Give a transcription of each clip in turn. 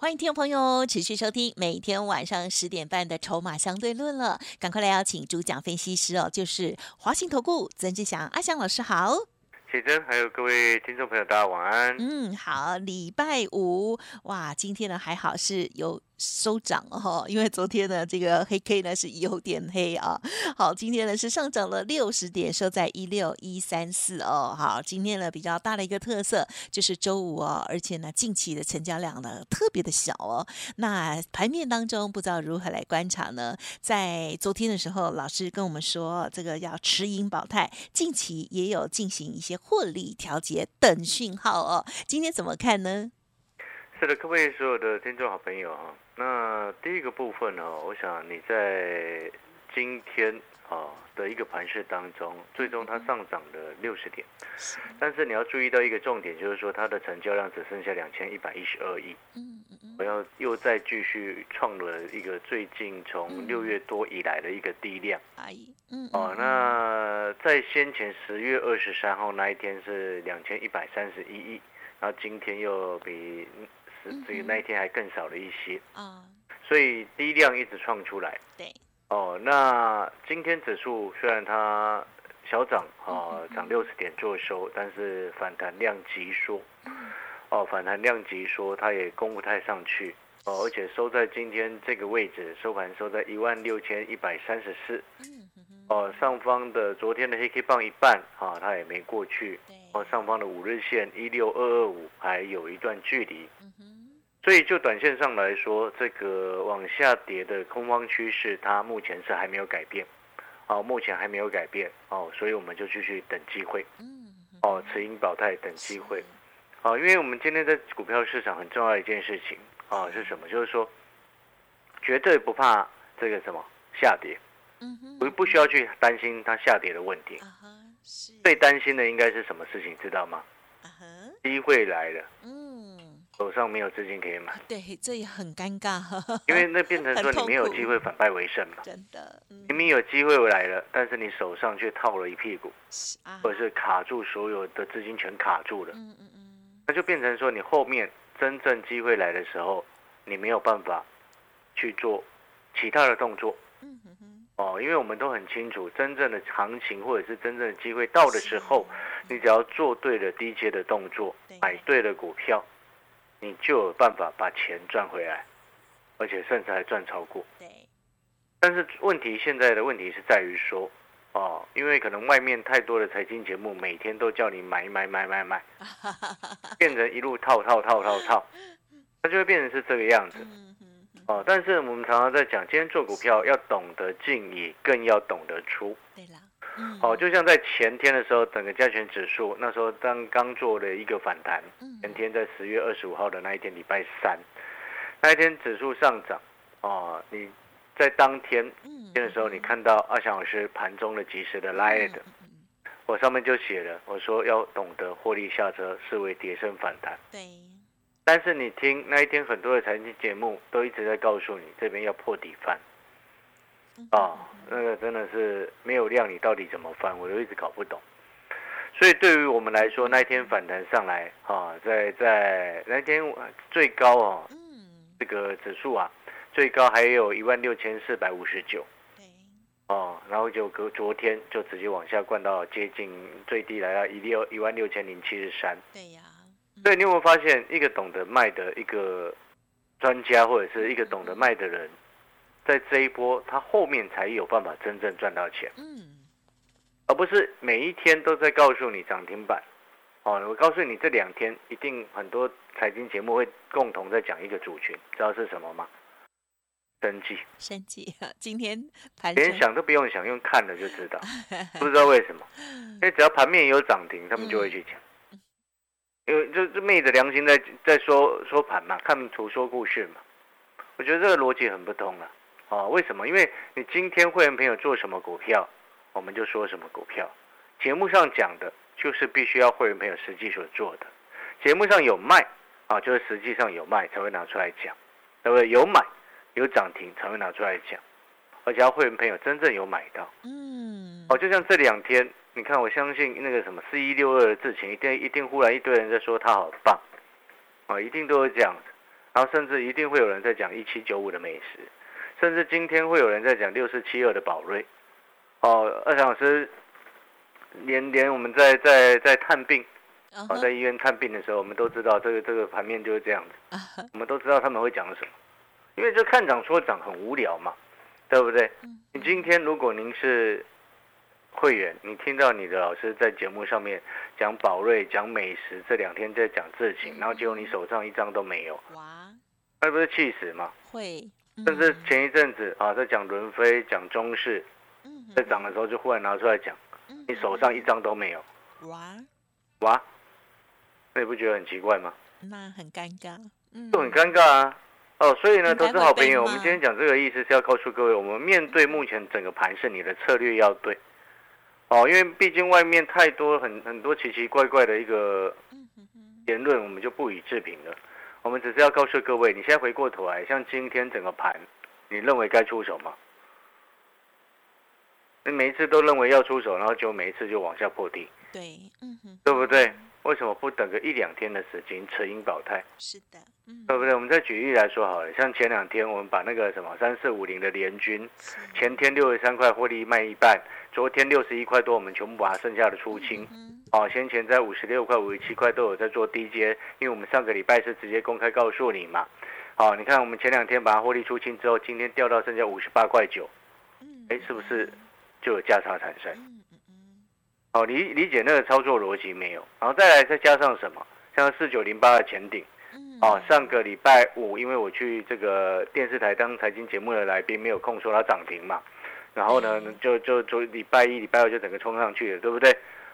欢迎听众朋友持续收听每天晚上十点半的《筹码相对论》了，赶快来邀请主讲分析师哦，就是华信投顾曾志祥阿祥老师好。启真，还有各位听众朋友，大家晚安。嗯，好，礼拜五哇，今天呢还好是有。收涨哦，因为昨天呢，这个黑 K 呢是有点黑啊。好，今天呢是上涨了六十点，收在一六一三四哦。好，今天呢比较大的一个特色就是周五哦，而且呢近期的成交量呢特别的小哦。那盘面当中不知道如何来观察呢？在昨天的时候，老师跟我们说这个要持盈保泰，近期也有进行一些获利调节等讯号哦。今天怎么看呢？是的，各位所有的听众好朋友啊。那第一个部分呢，我想你在今天啊的一个盘势当中，最终它上涨了六十点，但是你要注意到一个重点，就是说它的成交量只剩下两千一百一十二亿，嗯嗯我要又再继续创了一个最近从六月多以来的一个低量，嗯哦，那在先前十月二十三号那一天是两千一百三十一亿，然后今天又比。这个那一天还更少了一些啊，所以低量一直创出来。对，哦，那今天指数虽然它小涨啊，涨六十点做收，但是反弹量急缩。哦，反弹量急缩，它也攻不太上去。哦，而且收在今天这个位置，收盘收在一万六千一百三十四。哦，上方的昨天的黑 K 棒一半啊，它也没过去。哦，上方的五日线一六二二五还有一段距离。所以就短线上来说，这个往下跌的空方趋势，它目前是还没有改变。哦，目前还没有改变。哦，所以我们就继续等机会。嗯。哦，持盈保泰等机会。哦，因为我们今天在股票市场很重要的一件事情啊，是什么？就是说，绝对不怕这个什么下跌。嗯哼，不不需要去担心它下跌的问题。最担心的应该是什么事情？知道吗？机会来了。嗯，手上没有资金可以买。对，这也很尴尬。因为那变成说你没有机会反败为胜嘛。真的，明明有机会来了，但是你手上却套了一屁股，或者是卡住所有的资金全卡住了。嗯嗯嗯，那就变成说你后面真正机会来的时候，你没有办法去做其他的动作。嗯哼哼。哦，因为我们都很清楚，真正的行情或者是真正的机会到的时候，你只要做对了低阶的动作，买对了股票，你就有办法把钱赚回来，而且甚至还赚超过。对。但是问题现在的问题是在于说，哦，因为可能外面太多的财经节目每天都叫你买买买买买，变成一路套套套套套，它就会变成是这个样子。哦，但是我们常常在讲，今天做股票要懂得进，也更要懂得出。对了，哦，就像在前天的时候，整个加权指数那时候刚刚做了一个反弹，前天在十月二十五号的那一天，礼拜三，那一天指数上涨。哦，你在当天天的时候，你看到阿翔老师盘中的及时的 live，我上面就写了，我说要懂得获利下车，视为跌升反弹。对。但是你听那一天很多的财经节目都一直在告诉你这边要破底翻，啊，那个真的是没有量，你到底怎么翻，我都一直搞不懂。所以对于我们来说，那一天反弹上来，啊，在在那天最高哦，这个指数啊，最高还有一万六千四百五十九，哦，然后就隔昨天就直接往下灌到接近最低来到一六一万六千零七十三，对呀。对，你有没有发现，一个懂得卖的一个专家，或者是一个懂得卖的人，在这一波，他后面才有办法真正赚到钱。嗯，而不是每一天都在告诉你涨停板。哦，我告诉你，这两天一定很多财经节目会共同在讲一个主群，知道是什么吗？生计。生计，今天盘连想都不用想，用看了就知道。不知道为什么，因为只要盘面有涨停，他们就会去讲。因为就就昧着良心在在说说盘嘛，看图说故事嘛，我觉得这个逻辑很不通了啊！为什么？因为你今天会员朋友做什么股票，我们就说什么股票；节目上讲的，就是必须要会员朋友实际所做的。节目上有卖啊，就是实际上有卖才会拿出来讲，对不对？有买有涨停才会拿出来讲，而且要会员朋友真正有买到。嗯，哦，就像这两天，你看，我相信那个什么四一六二的事情，一定一定忽然一堆人在说它好棒，啊，一定都是这样子。然后甚至一定会有人在讲一七九五的美食，甚至今天会有人在讲六四七二的宝瑞。哦，二小老师，连连我们在在在探病，哦，在医院探病的时候，我们都知道这个这个盘面就是这样子。我们都知道他们会讲什么，因为这看涨说涨很无聊嘛，对不对？你今天如果您是会员，你听到你的老师在节目上面讲宝瑞、讲美食，这两天在讲事情，然后结果你手上一张都没有，哇，那不是气死吗？会，甚至前一阵子啊，在讲伦飞、讲中视。在涨的时候就忽然拿出来讲，你手上一张都没有，哇哇，那你不觉得很奇怪吗？那很尴尬，嗯就很尴尬啊。哦，所以呢，投资好朋友，我们今天讲这个意思是要告诉各位，我们面对目前整个盘势，你的策略要对。哦，因为毕竟外面太多很很多奇奇怪怪的一个言论，我们就不予置评了。我们只是要告诉各位，你现在回过头来，像今天整个盘，你认为该出手吗？你每一次都认为要出手，然后就每一次就往下破地，对，嗯哼，对不对？为什么不等个一两天的时间，持盈保泰？是的，嗯，对不对？我们再举例来说好了，像前两天我们把那个什么三四五零的联军，前天六十三块获利卖一半，昨天六十一块多，我们全部把它剩下的出清。哦，先前在五十六块、五十七块都有在做低阶，因为我们上个礼拜是直接公开告诉你嘛。好，你看我们前两天把它获利出清之后，今天掉到剩下五十八块九，哎，是不是？就有价差产生，好理理解那个操作逻辑没有？然后再来再加上什么？像四九零八的前顶，哦，上个礼拜五，因为我去这个电视台当财经节目的来宾，没有空说它涨停嘛，然后呢，就就就礼拜一、礼拜二就整个冲上去了，对不对？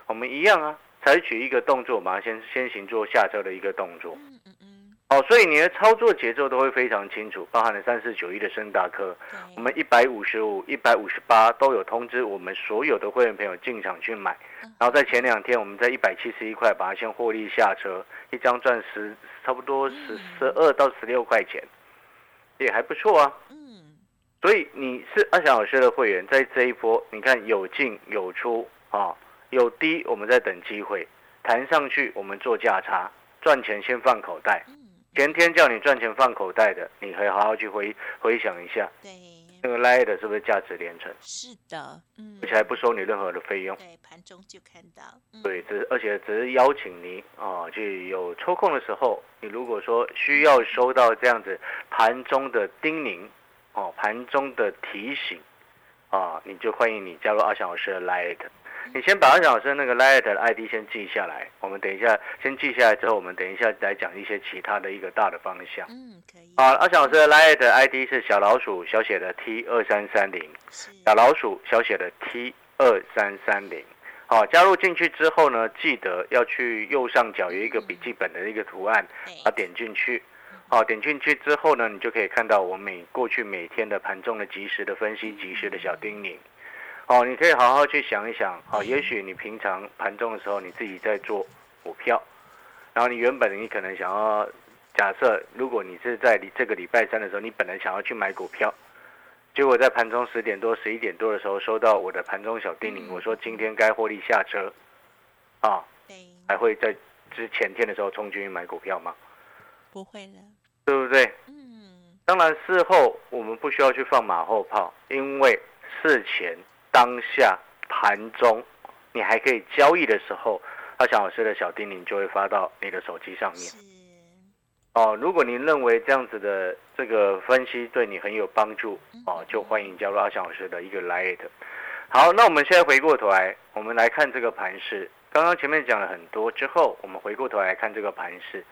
我们一样啊，采取一个动作，马上先先行做下车的一个动作。嗯嗯哦，所以你的操作节奏都会非常清楚，包含了三四九一的深大科，我们一百五十五、一百五十八都有通知我们所有的会员朋友进场去买，然后在前两天我们在一百七十一块把它先获利下车，一张赚十，差不多十十二到十六块钱，也还不错啊。嗯，所以你是阿翔老师的会员，在这一波你看有进有出啊，有低我们在等机会，弹上去我们做价差，赚钱先放口袋。前天叫你赚钱放口袋的，你可以好好去回回想一下。对，那个拉的是不是价值连城？是的，嗯，而且还不收你任何的费用。对，盘中就看到。对，只而且只是邀请你啊，就有抽空的时候，你如果说需要收到这样子盘中的叮咛，哦，盘中的提醒，啊，你就欢迎你加入阿翔老师的 Light。你先把阿小老师那个 Light 的 ID 先记下来，我们等一下先记下来之后，我们等一下来讲一些其他的一个大的方向。嗯，可以。好，阿小老师的 Light ID 是小老鼠小写的 T 二三三零，小老鼠小写的 T 二三三零。好，加入进去之后呢，记得要去右上角有一个笔记本的一个图案，啊点进去。好，点进去之后呢，你就可以看到我每过去每天的盘中的及时的分析、及时的小叮咛。哦，你可以好好去想一想。好，也许你平常盘中的时候，你自己在做股票，然后你原本你可能想要假设，如果你是在你这个礼拜三的时候，你本来想要去买股票，结果在盘中十点多、十一点多的时候收到我的盘中小叮咛，我说今天该获利下车，啊，还会在之前天的时候冲进去买股票吗？不会的，对不对？嗯，当然事后我们不需要去放马后炮，因为事前。当下盘中，你还可以交易的时候，阿翔老师的小叮咛就会发到你的手机上面。哦，如果您认为这样子的这个分析对你很有帮助，哦，就欢迎加入阿翔老师的一个 Lite。好，那我们现在回过头来，我们来看这个盘势。刚刚前面讲了很多之后，我们回过头来看这个盘势。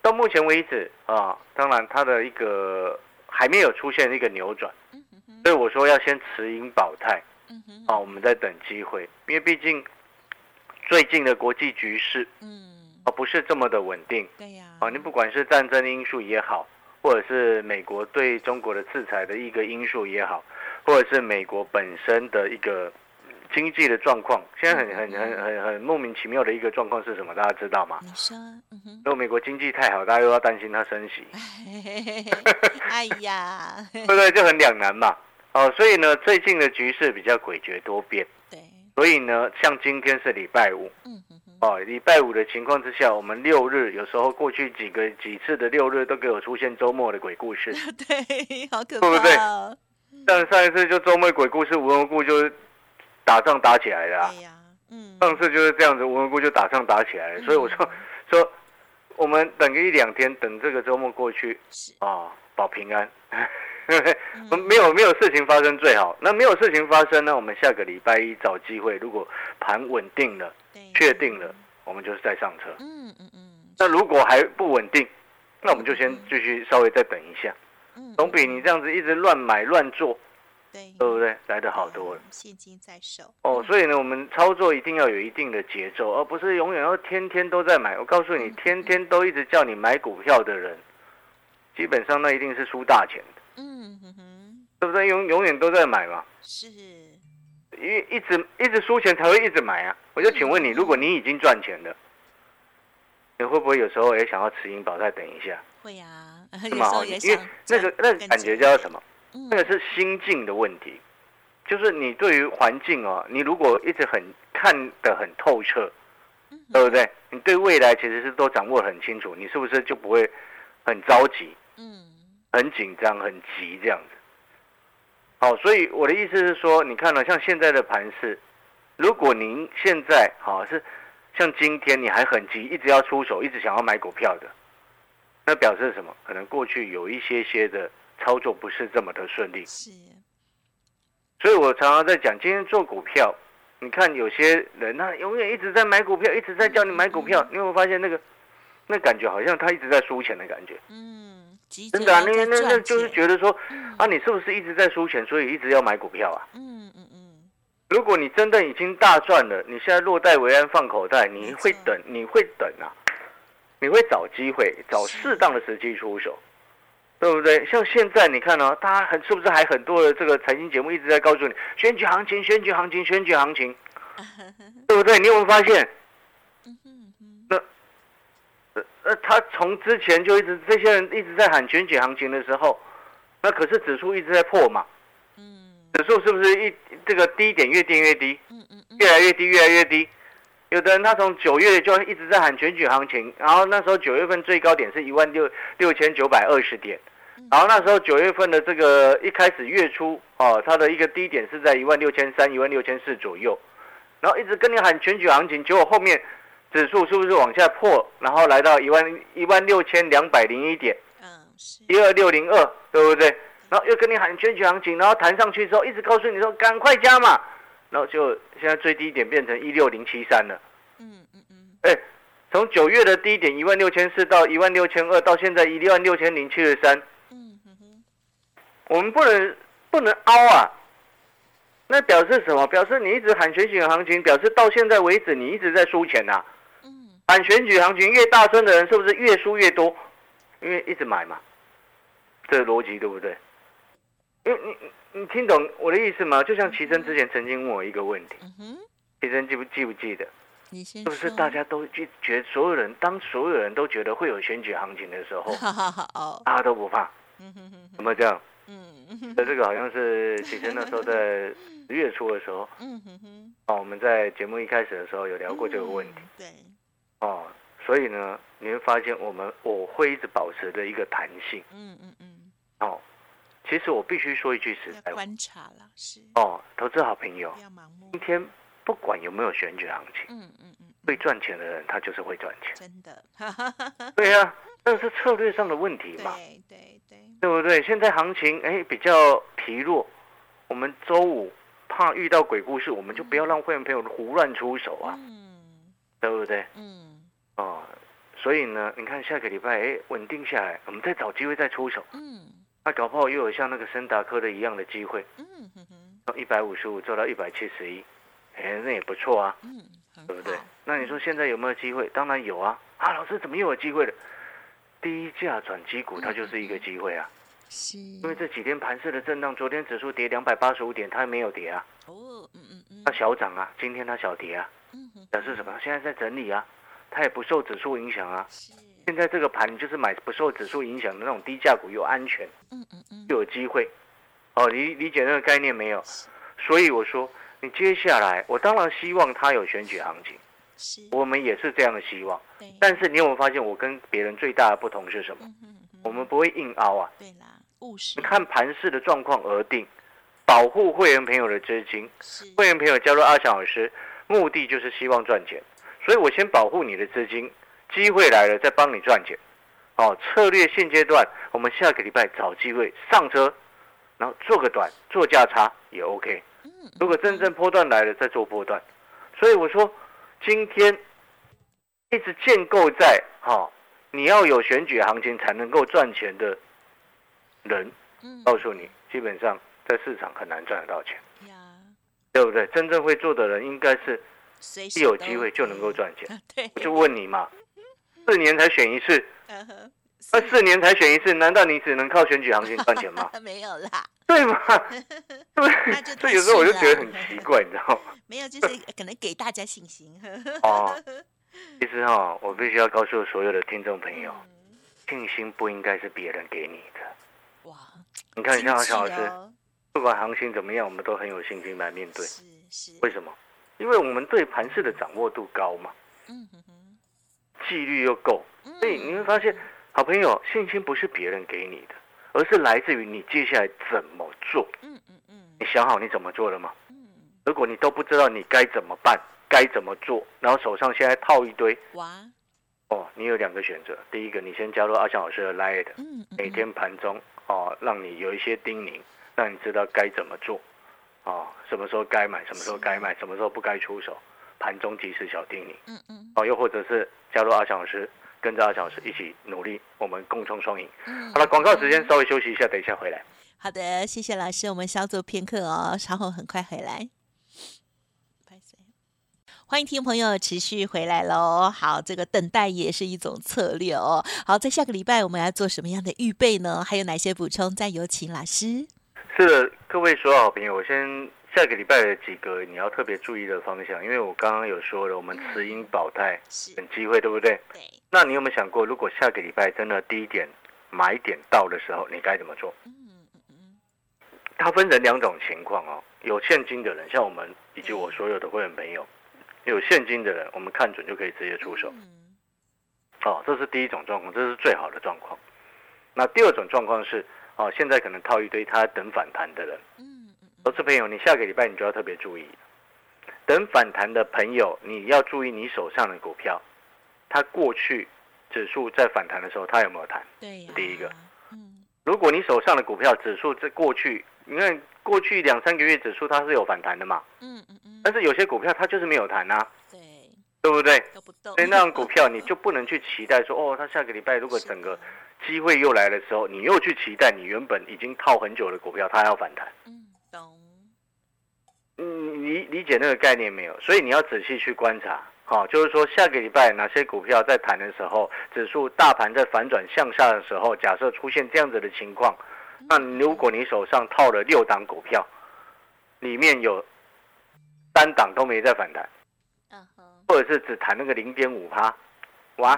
到目前为止啊，当然它的一个还没有出现一个扭转，所以我说要先持盈保泰。啊，我们在等机会，因为毕竟最近的国际局势，嗯，啊，不是这么的稳定。对呀。啊，你不管是战争因素也好，或者是美国对中国的制裁的一个因素也好，或者是美国本身的一个经济的状况，现在很很很很很莫名其妙的一个状况是什么？大家知道吗？你说，嗯哼，如果美国经济太好，大家又要担心它升息，哎呀，对不对？就很两难嘛。哦，所以呢，最近的局势比较诡谲多变。对，所以呢，像今天是礼拜五，哦，礼拜五的情况之下，我们六日有时候过去几个几次的六日都给我出现周末的鬼故事。对，好可怕对不对？但上一次就周末鬼故事无缘无故就打仗打起来了啊、对呀，嗯，上次就是这样子无缘无故就打仗打起来了，所以我说 说我们等个一两天，等这个周末过去是，啊，保平安。没有没有事情发生最好。那没有事情发生呢，我们下个礼拜一找机会，如果盘稳定了、确定了，我们就是再上车。嗯嗯嗯，那如果还不稳定，那我们就先继续稍微再等一下，嗯，总比你这样子一直乱买乱做，对，对不对？来的好多了。嗯现金在手，哦，所以呢，我们操作一定要有一定的节奏，而不是永远要天天都在买。我告诉你，天天都一直叫你买股票的人，基本上那一定是输大钱的，嗯哼哼，对不对？永永远都在买嘛，是，因为一直一直输钱才会一直买啊。我就请问你，如果你已经赚钱了，你会不会有时候也想要持盈保再等一下？会啊，是有吗因为想那个那个感觉叫什么？嗯。那个是心境的问题，就是你对于环境哦，你如果一直很看得很透彻，嗯对不对？你对未来其实是都掌握得很清楚，你是不是就不会很着急、嗯很紧张、很急这样子？好，所以我的意思是说，你看了、像现在的盘势，如果您现在好是像今天你还很急，一直要出手，一直想要买股票的，那表示什么？可能过去有一些些的操作不是这么的顺利。是，所以我常常在讲，今天做股票，你看有些人他永远一直在买股票，一直在叫你买股票，你有没有发现那个那感觉好像他一直在输钱的感觉？嗯，急着真的啊，要那那那就是觉得说嗯啊，你是不是一直在输钱，所以一直要买股票啊？嗯嗯嗯，如果你真的已经大赚了，你现在落袋为安放口袋，你会等，你会等啊，你会找机会，找适当的时机出手，对不对？像现在你看哦，大家很是不是还很多的这个财经节目一直在告诉你选举行情、选举行情、选举行情，对不对？你有没有发现？嗯哼哼，呃呃，他从之前就一直这些人一直在喊选举行情的时候，那可是指数一直在破嘛，嗯。指数是不是一这个低点越跌越低？嗯嗯嗯，越来越低，越来越低。有的人他从九月就一直在喊全举行情，然后那时候九月份最高点是一万六六千九百二十点，然后那时候九月份的这个一开始月初哦，它的一个低点是在一万六千三、一万六千四左右，然后一直跟你喊全举行情，结果后面指数是不是往下破，然后来到一万一万六千两百零一点，嗯是，一二六零二，对不对？然后又跟你喊选举行情，然后弹上去之后，一直告诉你说赶快加嘛，然后就现在最低点变成一六零七三了。嗯嗯嗯，哎，从九月的低点一万六千四到一万六千二，到现在一万六千零七十三，嗯哼哼，我们不能不能凹啊。那表示什么？表示你一直喊选举行情，表示到现在为止你一直在输钱呐、嗯喊选举行情越大声的人，是不是越输越多？因为一直买嘛，这个逻辑对不对？因为你你你听懂我的意思吗？就像齐生之前曾经问我一个问题，齐生记不记不记得？你先是不是大家都就觉得所有人当所有人都觉得会有选举行情的时候，大家都不怕，嗯哼哼哼，有没有这样？嗯那这个好像是齐生那时候在 十月初的时候，嗯哼哼，哦，我们在节目一开始的时候有聊过这个问题。嗯，对，哦，所以呢，你会发现我们我会一直保持的一个弹性。嗯嗯嗯，哦。其实我必须说一句实在话。观察了，是，哦，投资好朋友今，天不管有没有选举行情，嗯嗯嗯，会赚钱的人他就是会赚钱。真的，对呀、那是策略上的问题嘛，对对对，对不对？现在行情哎比较疲弱，我们周五怕遇到鬼故事，我们就不要让会员朋友胡乱出手啊，嗯。对不对？嗯哦，所以呢，你看下个礼拜哎稳定下来，我们再找机会再出手。嗯。那搞不好又有像那个森达科的一样的机会，嗯哼哼，从一百五十五做到一百七十一，哎，那也不错啊，嗯，很对不对？那你说现在有没有机会？当然有啊！啊，老师怎么又有机会了？低价转机股它就是一个机会啊，是，因为这几天盘势的震荡，昨天指数跌两百八十五点，它没有跌啊，哦，嗯嗯嗯，它小涨啊，今天它小跌啊，嗯哼，表示什么？现在在整理啊，它也不受指数影响啊。是，现在这个盘就是买不受指数影响的那种低价股，又安全嗯嗯嗯，又有机会。哦，理理解那个概念没有？所以我说，你接下来，我当然希望它有选举行情，是，我们也是这样的希望。对，但是你有没有发现，我跟别人最大的不同是什么？嗯哼嗯哼，我们不会硬凹啊，对啦，务实你，看盘势的状况而定，保护会员朋友的资金。是，会员朋友加入阿翔老师，目的就是希望赚钱，所以我先保护你的资金，机会来了再帮你赚钱。哦，策略现阶段，我们下个礼拜找机会上车，然后做个短，做价差也 OK。嗯，如果真正波段来了，再做波段。所以我说，今天一直建构在哈、哦，你要有选举行情才能够赚钱的人，嗯，告诉你，基本上在市场很难赚得到钱。对不对？真正会做的人应该是随一有机会就能够赚钱。我就问你嘛，四年才选一次，那四年才选一次，难道你只能靠选举行情赚钱吗？没有啦，对吗？对不对？所以有时候我就觉得很奇怪，你知道吗？没有，就是可能给大家信心。哦，其实哈、我必须要告诉所有的听众朋友，嗯信心不应该是别人给你的。哇，你看，像经小老师，不管行情怎么样，我们都很有信心来面对。是是，为什么？因为我们对盘势的掌握度高嘛，嗯哼哼，纪律又够，嗯所以你会发现，好朋友，信心不是别人给你的，而是来自于你接下来怎么做。嗯嗯嗯你想好你怎么做了吗？嗯，如果你都不知道你该怎么办，该怎么做，然后手上现在套一堆，哇，哦，你有两个选择。第一个，你先加入阿翔老师的嗯，每天盘中哦，让你有一些叮咛，让你知道该怎么做，哦，什么时候该买，什么时候该卖，什么时候不该出手，盘中及时小叮咛。嗯嗯哦，又或者是加入阿翔老师，跟着阿翔老师一起努力，我们共创双赢。嗯，好了，广告时间稍微休息一下，等一下回来。好的，谢谢老师，我们稍作片刻哦，稍后很快回来。欢迎听众朋友持续回来喽。好，这个等待也是一种策略哦。好，在下个礼拜我们要做什么样的预备呢？还有哪些补充？再有请老师。是的，各位所有好朋友，我先下个礼拜的几个你要特别注意的方向，因为我刚刚有说了，我们持盈保泰，等机会，对不对？对，那你有没有想过，如果下个礼拜真的低点买点到的时候，你该怎么做？嗯嗯嗯它分成两种情况哦，有现金的人，像我们以及我所有的会员朋友，有现金的人，我们看准就可以直接出手。嗯，哦，这是第一种状况，这是最好的状况。那第二种状况是，哦，现在可能套一堆他等反弹的人，嗯嗯投资朋友，你下个礼拜你就要特别注意，等反弹的朋友，你要注意你手上的股票，它过去指数在反弹的时候，它有没有弹？对呀，第一个，嗯如果你手上的股票指数在过去，你看过去两三个月指数它是有反弹的嘛，嗯嗯嗯，但是有些股票它就是没有弹啊，对，对不对？都不动，所以那种股票你就不能去期待说，哦，它下个礼拜如果整个机会又来的时候，你又去期待你原本已经套很久的股票它要反弹。嗯懂，嗯，你理理解那个概念没有？所以你要仔细去观察，好、就是说下个礼拜哪些股票在弹的时候，指数大盘在反转向下的时候，假设出现这样子的情况，那如果你手上套了六档股票，里面有三档都没在反弹，嗯哼，或者是只弹那个零点五趴，哇，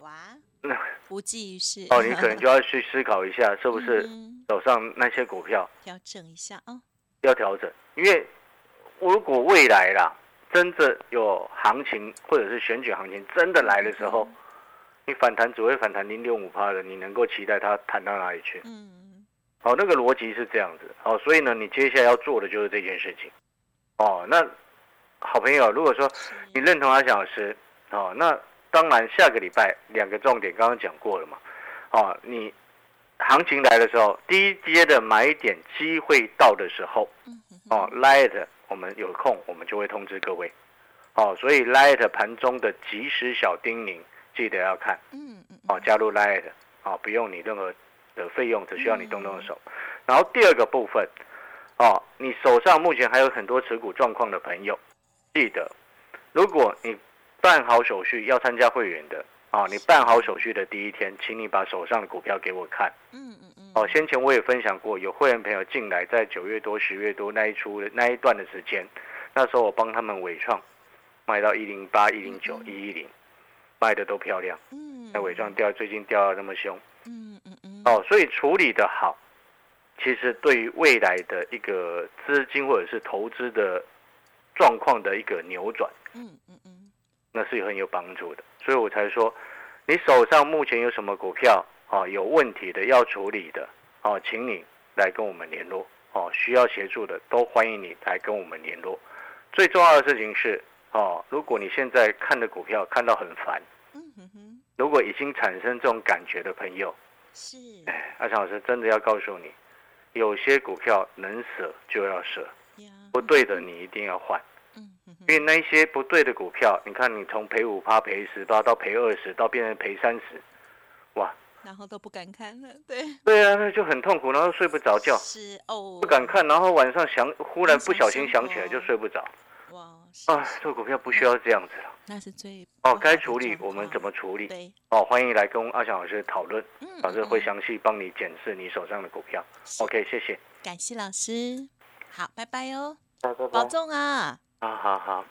哇，那 无济于事哦，你可能就要去思考一下，是不是嗯手上那些股票调整一下啊？要调整，因为如果未来啦，真的有行情或者是选举行情真的来的时候，你反弹只会反弹零点五趴的，你能够期待它弹到哪里去？嗯，哦，那个逻辑是这样子。哦，所以呢，你接下来要做的就是这件事情。哦，那好朋友，如果说你认同阿翔老师，哦，那当然下个礼拜两个重点刚刚讲过了嘛。哦，你行情来的时候，低阶的买点机会到的时候，哦，Light 我们有空我们就会通知各位。哦，所以 Light 盘中的即时小叮咛记得要看。嗯嗯哦，加入 Light 哦，不用你任何的费用，只需要你动动手。然后第二个部分，哦，你手上目前还有很多持股状况的朋友，记得，如果你办好手续要参加会员的，啊，你办好手续的第一天，请你把手上的股票给我看。嗯嗯嗯，哦，先前我也分享过，有会员朋友进来，在九月多、十月多那一出的那一段的时间，那时候我帮他们伟创卖到一零八、一零九、一一零，卖的都漂亮。嗯，那伟创掉，最近掉的那么凶，嗯嗯嗯，哦，所以处理的好，其实对于未来的一个资金或者是投资的状况的一个扭转，嗯嗯嗯，那是很有帮助的。所以我才说，你手上目前有什么股票啊有问题的要处理的，哦，请你来跟我们联络。哦，需要协助的都欢迎你来跟我们联络。最重要的事情是，哦，如果你现在看的股票看到很烦，嗯哼哼，如果已经产生这种感觉的朋友，是，哎，阿强老师真的要告诉你，有些股票能舍就要舍，不对的你一定要换，嗯因为那一些不对的股票，你看你从赔五趴、赔十八到赔二十，到变成赔三十，哇，然后都不敢看了，对，对啊，那就很痛苦，然后睡不着觉，是哦，不敢看，然后晚上想，忽然不小心想起来就睡不着，哇，是啊，做股票不需要这样子了。那是最哦，该处理我们怎么处理？对，哦，欢迎来跟阿翔老师讨论，嗯，老师会嗯。详细帮你检视你手上的股票。OK，谢谢。感谢老师，好，拜拜哦，拜拜。保重啊。好好好。